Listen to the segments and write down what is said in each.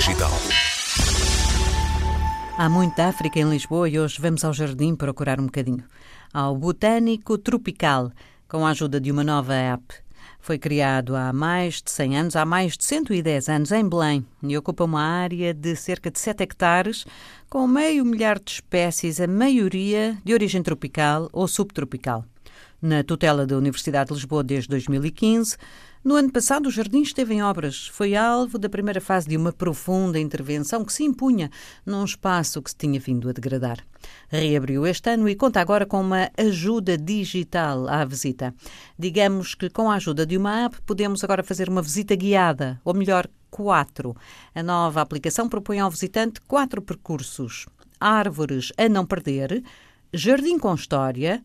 Digital. Há muita África em Lisboa e hoje vamos ao jardim procurar um bocadinho. Ao Botânico Tropical, com a ajuda de uma nova app. Foi criado há mais de 100 anos, há mais de 110 anos, em Belém, e ocupa uma área de cerca de 7 hectares, com meio milhar de espécies, a maioria de origem tropical ou subtropical. Na tutela da Universidade de Lisboa desde 2015, no ano passado, o jardim esteve em obras. Foi alvo da primeira fase de uma profunda intervenção que se impunha num espaço que se tinha vindo a degradar. Reabriu este ano e conta agora com uma ajuda digital à visita. Digamos que com a ajuda de uma app podemos agora fazer uma visita guiada, ou melhor, quatro. A nova aplicação propõe ao visitante quatro percursos: árvores a não perder, jardim com história,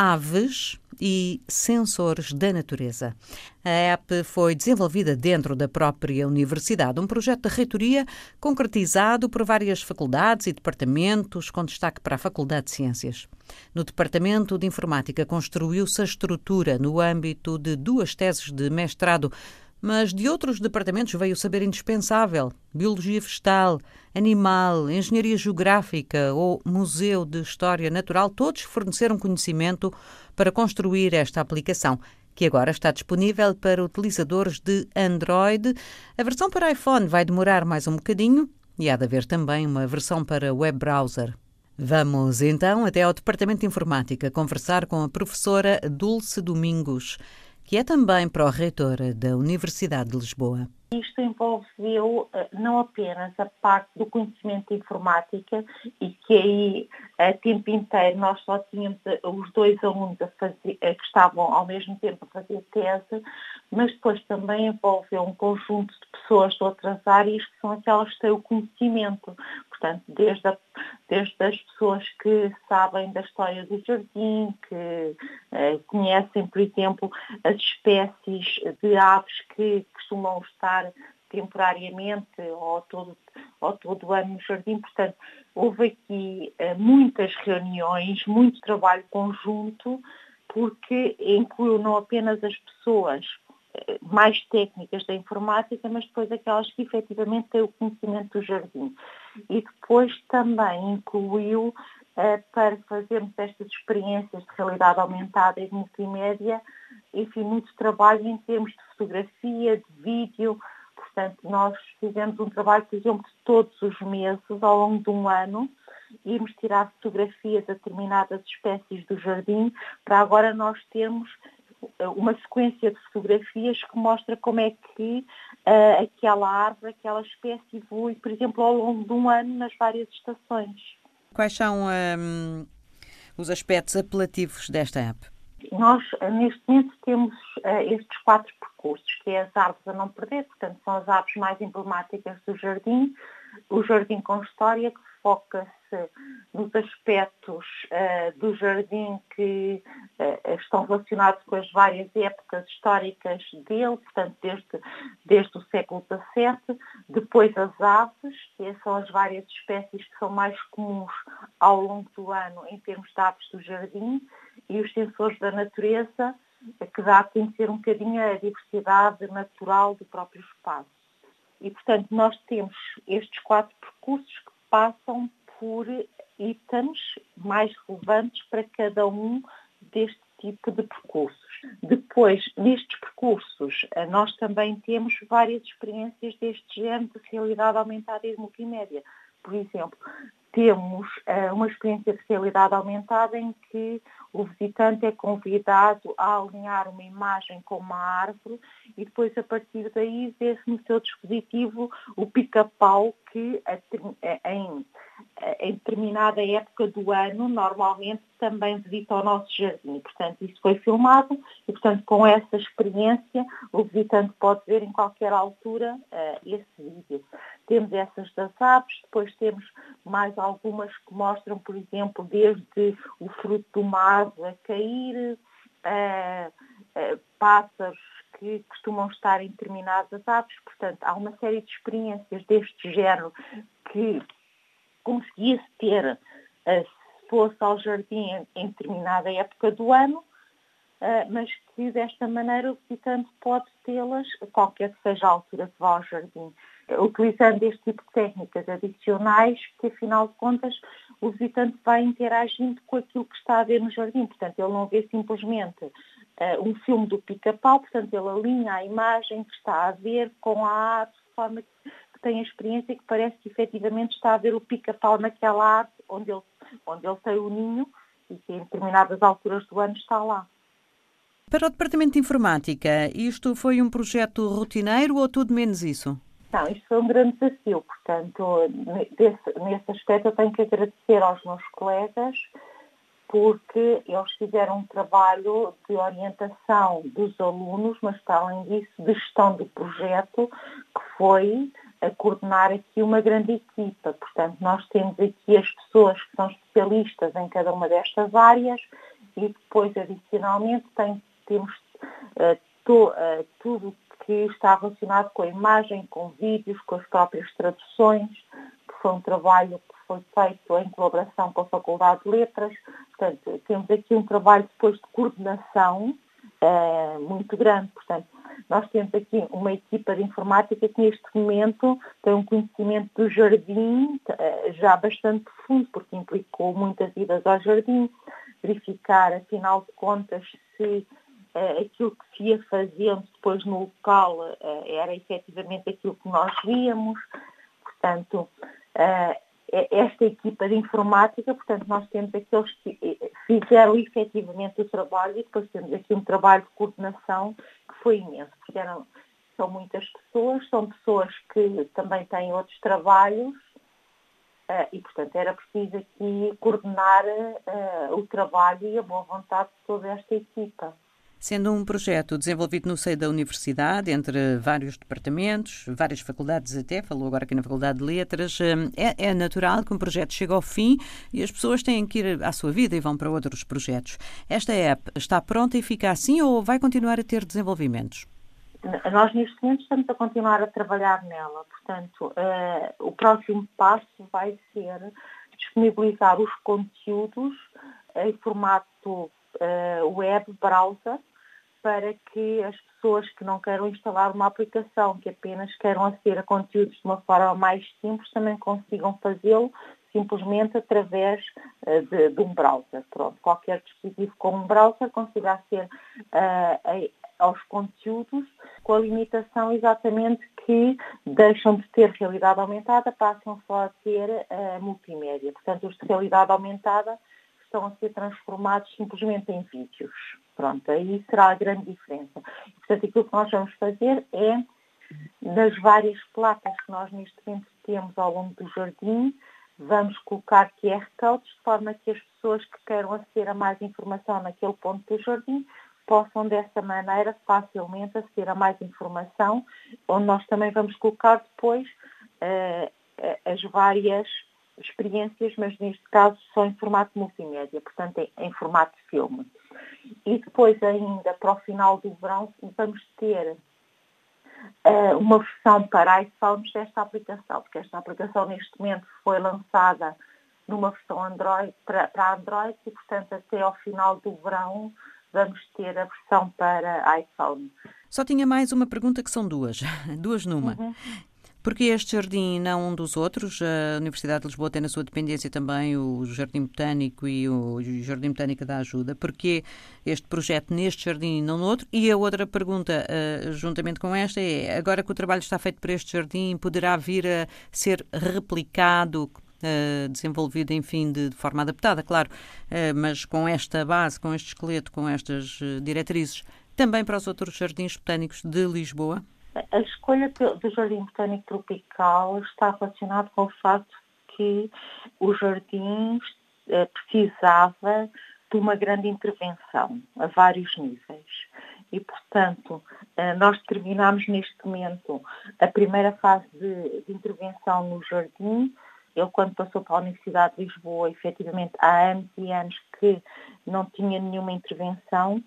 aves e sensores da natureza. A app foi desenvolvida dentro da própria universidade, um projeto da reitoria concretizado por várias faculdades e departamentos, com destaque para a Faculdade de Ciências. No Departamento de Informática construiu-se a estrutura no âmbito de duas teses de mestrado mas de outros departamentos veio saber indispensável: biologia vegetal, animal, engenharia geográfica ou museu de história natural, todos forneceram conhecimento para construir esta aplicação. Que agora está disponível para utilizadores de Android. A versão para iPhone vai demorar mais um bocadinho e há de haver também uma versão para web browser. Vamos então até ao Departamento de Informática conversar com a professora Dulce Domingos que é também pró-reitora da Universidade de Lisboa. Isto envolveu eh, não apenas a parte do conhecimento informática e que aí a tempo inteiro nós só tínhamos eh, os dois alunos fazer, eh, que estavam ao mesmo tempo a fazer tese, mas depois também envolveu um conjunto de pessoas de outras áreas que são aquelas que têm o conhecimento, portanto, desde, a, desde as pessoas que sabem da história do jardim, que eh, conhecem, por exemplo, as espécies de aves que costumam estar temporariamente ou todo, ou todo ano no jardim. Portanto, houve aqui eh, muitas reuniões, muito trabalho conjunto, porque incluiu não apenas as pessoas eh, mais técnicas da informática, mas depois aquelas que efetivamente têm o conhecimento do jardim. E depois também incluiu eh, para fazermos estas experiências de realidade aumentada e de multimédia, enfim, muito trabalho em termos de fotografia, de vídeo. Portanto, nós fizemos um trabalho, por exemplo, de todos os meses, ao longo de um ano, irmos tirar fotografias a determinadas espécies do jardim, para agora nós termos uma sequência de fotografias que mostra como é que uh, aquela árvore, aquela espécie evolui, por exemplo, ao longo de um ano nas várias estações. Quais são um, os aspectos apelativos desta app? Nós, neste momento, temos uh, estes quatro percursos, que é as árvores a não perder, portanto, são as árvores mais emblemáticas do jardim, o jardim com história, que foca-se nos aspectos uh, do jardim que uh, estão relacionados com as várias épocas históricas dele, portanto, desde, desde o século XVII, depois as aves, que são as várias espécies que são mais comuns ao longo do ano em termos de aves do jardim, e os sensores da natureza, que dá a conhecer um bocadinho a diversidade natural do próprio espaço. E, portanto, nós temos estes quatro percursos que passam por itens mais relevantes para cada um deste tipo de percursos. Depois, nestes percursos, eh, nós também temos várias experiências deste género de realidade aumentada e de multimédia. Por exemplo, temos uh, uma experiência de realidade aumentada em que o visitante é convidado a alinhar uma imagem com uma árvore e depois, a partir daí, vê-se no seu dispositivo o pica-pau que em em determinada época do ano, normalmente também visita o nosso jardim. Portanto, isso foi filmado e, portanto, com essa experiência, o visitante pode ver em qualquer altura uh, esse vídeo. Temos essas das aves, depois temos mais algumas que mostram, por exemplo, desde o fruto do mar a cair, uh, uh, pássaros que costumam estar em determinadas aves. Portanto, há uma série de experiências deste género que conseguia-se ter eh, se fosse ao jardim em determinada época do ano, eh, mas que desta maneira o visitante pode tê-las qualquer que seja a altura que vá ao jardim. utilizando este tipo de técnicas adicionais, que afinal de contas o visitante vai interagindo com aquilo que está a ver no jardim. Portanto, ele não vê simplesmente uh, um filme do pica-pau, portanto, ele alinha a imagem que está a ver com a arte de forma que tem a experiência que parece que efetivamente está a ver o pica-pau naquela arte onde ele, onde ele tem o ninho e que em determinadas alturas do ano está lá. Para o Departamento de Informática, isto foi um projeto rotineiro ou tudo menos isso? Não, isto foi um grande desafio, portanto, desse, nesse aspecto eu tenho que agradecer aos meus colegas porque eles fizeram um trabalho de orientação dos alunos, mas para além disso, de gestão do projeto, que foi a coordenar aqui uma grande equipa. Portanto, nós temos aqui as pessoas que são especialistas em cada uma destas áreas e depois, adicionalmente, tem, temos uh, to, uh, tudo que está relacionado com a imagem, com vídeos, com as próprias traduções, que foi um trabalho que foi feito em colaboração com a Faculdade de Letras. Portanto, temos aqui um trabalho depois de coordenação uh, muito grande. Portanto, nós temos aqui uma equipa de informática que neste momento tem um conhecimento do jardim uh, já bastante profundo, porque implicou muitas idas ao jardim, verificar, afinal de contas, se uh, aquilo que se ia fazendo depois no local era efetivamente aquilo que nós víamos. Portanto, esta equipa de informática, portanto, nós temos aqueles que eh, fizeram efetivamente o trabalho e depois temos aqui um trabalho de coordenação que foi imenso, porque eram, são muitas pessoas, são pessoas que também têm outros trabalhos uh, e, portanto, era preciso aqui coordenar uh, o trabalho e a boa vontade de toda esta equipa. Sendo um projeto desenvolvido no seio da universidade, entre vários departamentos, várias faculdades até, falou agora aqui na Faculdade de Letras, hum, é, é, natural que um projeto chegue ao fim e as pessoas têm que ir à sua vida e vão para outros projetos. Esta app está pronta e fica assim ou vai continuar a ter desenvolvimentos? Nós, neste momento, estamos a continuar a trabalhar nela. Portanto, uh, o próximo passo vai ser disponibilizar os conteúdos em formato uh, web browser para que as pessoas que não queiram instalar uma aplicação, que apenas queiram aceder a conteúdos de uma forma mais simples, também consigam fazê-lo simplesmente através uh, de, de, um browser. Pronto, qualquer dispositivo com um browser consiga aceder uh, aos conteúdos com a limitação exatamente que deixam de ter realidade aumentada, passam só a ter uh, multimédia. Portanto, os de realidade aumentada estão a ser transformados simplesmente em vídeos. Pronto, aí será a grande diferença. Portanto, aquilo que nós vamos fazer é, nas várias placas que nós neste momento temos ao longo do jardim, vamos colocar QR codes de forma que as pessoas que queiram aceder a mais informação naquele ponto do jardim possam dessa maneira facilmente aceder a mais informação, onde nós também vamos colocar depois uh, as várias experiências, mas neste caso só em formato multimédia, portanto em, formato de filme. E depois ainda para o final do verão vamos ter uh, uma versão para iPhones desta aplicação, porque esta aplicação neste momento foi lançada numa versão Android para, para Android e portanto até ao final do verão vamos ter a versão para iPhone. Só tinha mais uma pergunta que são duas, duas numa. Uhum. Porque este jardim não um dos outros? A Universidade de Lisboa tem na sua dependência também o Jardim Botânico e o Jardim Botânico da Ajuda. Porquê este projeto neste jardim e não no outro? E a outra pergunta, uh, juntamente com esta, é: agora que o trabalho está feito para este jardim, poderá vir a ser replicado Uh, desenvolvido, enfim, de, de, forma adaptada, claro, uh, mas com esta base, com este esqueleto, com estas uh, diretrizes, também para os outros jardins botânicos de Lisboa? A escolha do Jardim Botânico Tropical está relacionada com o facto que o jardim eh, precisava de uma grande intervenção a vários níveis. E, portanto, eh, nós terminamos neste momento a primeira fase de, de, intervenção no jardim. Ele, quando passou para a Universidade de Lisboa, efetivamente há anos e anos que não tinha nenhuma intervenção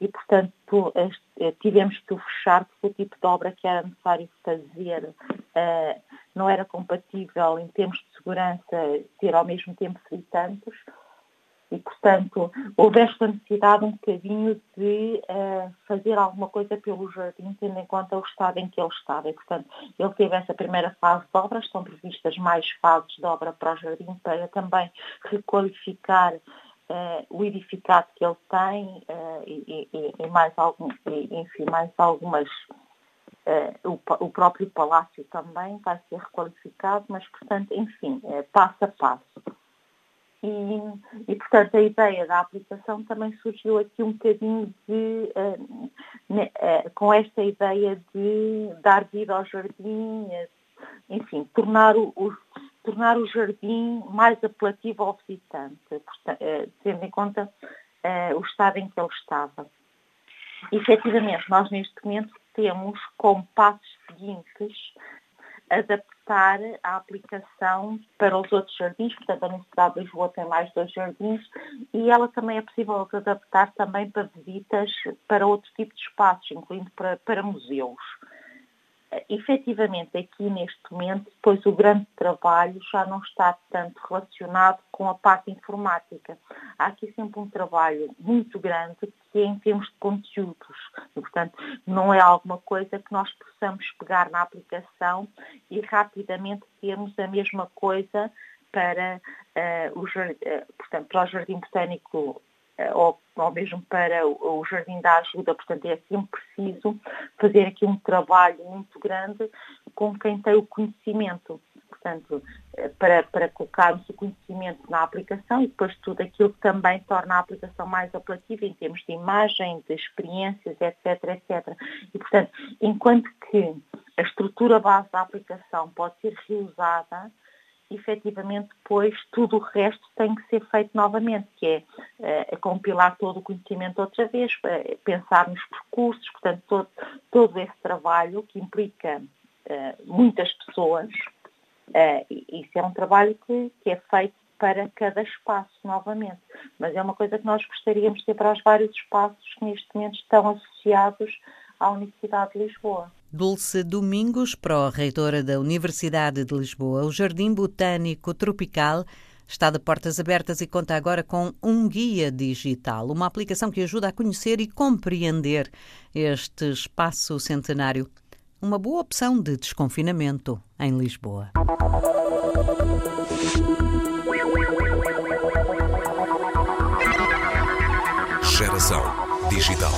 e, portanto, eh, tivemos que o fechar porque o tipo de obra que era necessário fazer uh, não era compatível em termos de segurança ter ao mesmo tempo visitantes E, portanto, houve esta necessidade um bocadinho de uh, fazer alguma coisa pelo jardim, tendo em conta o estado em que ele estava. E, portanto, ele teve essa primeira fase de obras, estão previstas mais fases de obra para o jardim, para também requalificar uh, o edificado que ele tem uh, e, e, e, mais algum, e, enfim, mais algumas Uh, o, o, próprio palácio também vai ser requalificado, mas, portanto, enfim, é passo a passo. E, e, portanto, a ideia da aplicação também surgiu aqui um bocadinho de, uh, uh, com esta ideia de dar vida ao jardim, enfim, tornar o, o, tornar o jardim mais apelativo ao visitante, portanto, tendo em conta o estado em que ele estava. E, efetivamente, nós neste momento temos como passos seguintes adaptar a aplicação para os outros jardins, portanto a Universidade de Lisboa tem mais dois jardins e ela também é possível adaptar também para visitas para outro tipo de espaços, incluindo para, para museus efetivamente aqui neste momento, depois o grande trabalho já não está tanto relacionado com a parte informática. Há aqui sempre um trabalho muito grande que é em termos de conteúdos. E, portanto, não é alguma coisa que nós possamos pegar na aplicação e rapidamente termos a mesma coisa para, uh, o, uh, portanto, para o Jardim Botânico eh, ou, ou mesmo para o, Jardim da Ajuda. Portanto, é sempre preciso fazer aqui um trabalho muito grande com quem tem o conhecimento. Portanto, eh, para, para colocarmos o conhecimento na aplicação e depois tudo aquilo que também torna a aplicação mais apelativa em termos de imagem, de experiências, etc, etc. E, portanto, enquanto que a estrutura base da aplicação pode ser reusada, efetivamente depois tudo o resto tem que ser feito novamente, que é uh, compilar todo o conhecimento outra vez, uh, pensar nos percursos, portanto todo, todo esse trabalho que implica uh, muitas pessoas, isso é um trabalho que, que é feito para cada espaço novamente, mas é uma coisa que nós gostaríamos de ter para os vários espaços que neste momento estão associados à Universidade de Lisboa. Dulce Domingos, pró-reitora da Universidade de Lisboa, o Jardim Botânico Tropical está de portas abertas e conta agora com um guia digital, uma aplicação que ajuda a conhecer e compreender este espaço centenário. Uma boa opção de desconfinamento em Lisboa. Geração Digital.